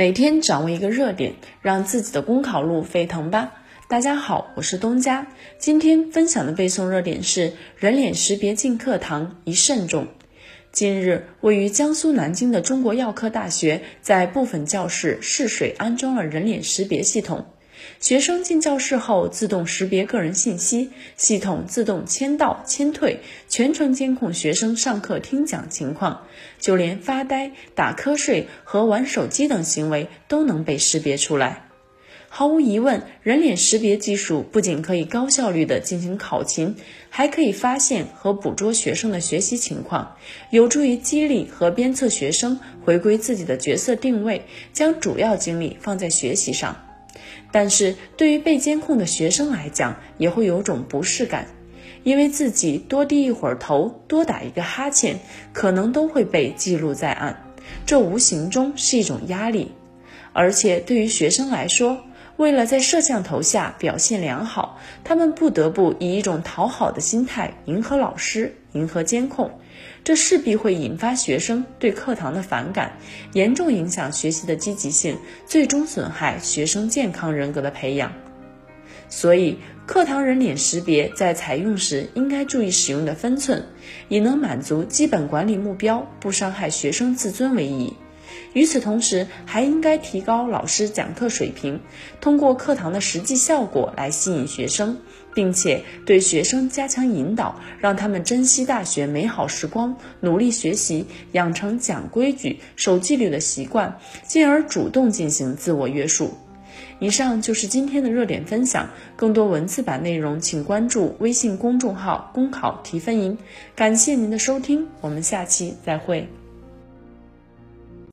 每天掌握一个热点，让自己的公考路沸腾吧！大家好，我是东家。今天分享的背诵热点是人脸识别进课堂宜慎重。近日，位于江苏南京的中国药科大学在部分教室试水安装了人脸识别系统。学生进教室后，自动识别个人信息，系统自动签到、签退，全程监控学生上课听讲情况，就连发呆、打瞌睡和玩手机等行为都能被识别出来。毫无疑问，人脸识别技术不仅可以高效率地进行考勤，还可以发现和捕捉学生的学习情况，有助于激励和鞭策学生回归自己的角色定位，将主要精力放在学习上。但是对于被监控的学生来讲，也会有种不适感，因为自己多低一会儿头，多打一个哈欠，可能都会被记录在案，这无形中是一种压力。而且对于学生来说，为了在摄像头下表现良好，他们不得不以一种讨好的心态迎合老师、迎合监控。这势必会引发学生对课堂的反感，严重影响学习的积极性，最终损害学生健康人格的培养。所以，课堂人脸识别在采用时应该注意使用的分寸，以能满足基本管理目标、不伤害学生自尊为宜。与此同时，还应该提高老师讲课水平，通过课堂的实际效果来吸引学生，并且对学生加强引导，让他们珍惜大学美好时光，努力学习，养成讲规矩、守纪律的习惯，进而主动进行自我约束。以上就是今天的热点分享，更多文字版内容请关注微信公众号“公考提分营”。感谢您的收听，我们下期再会。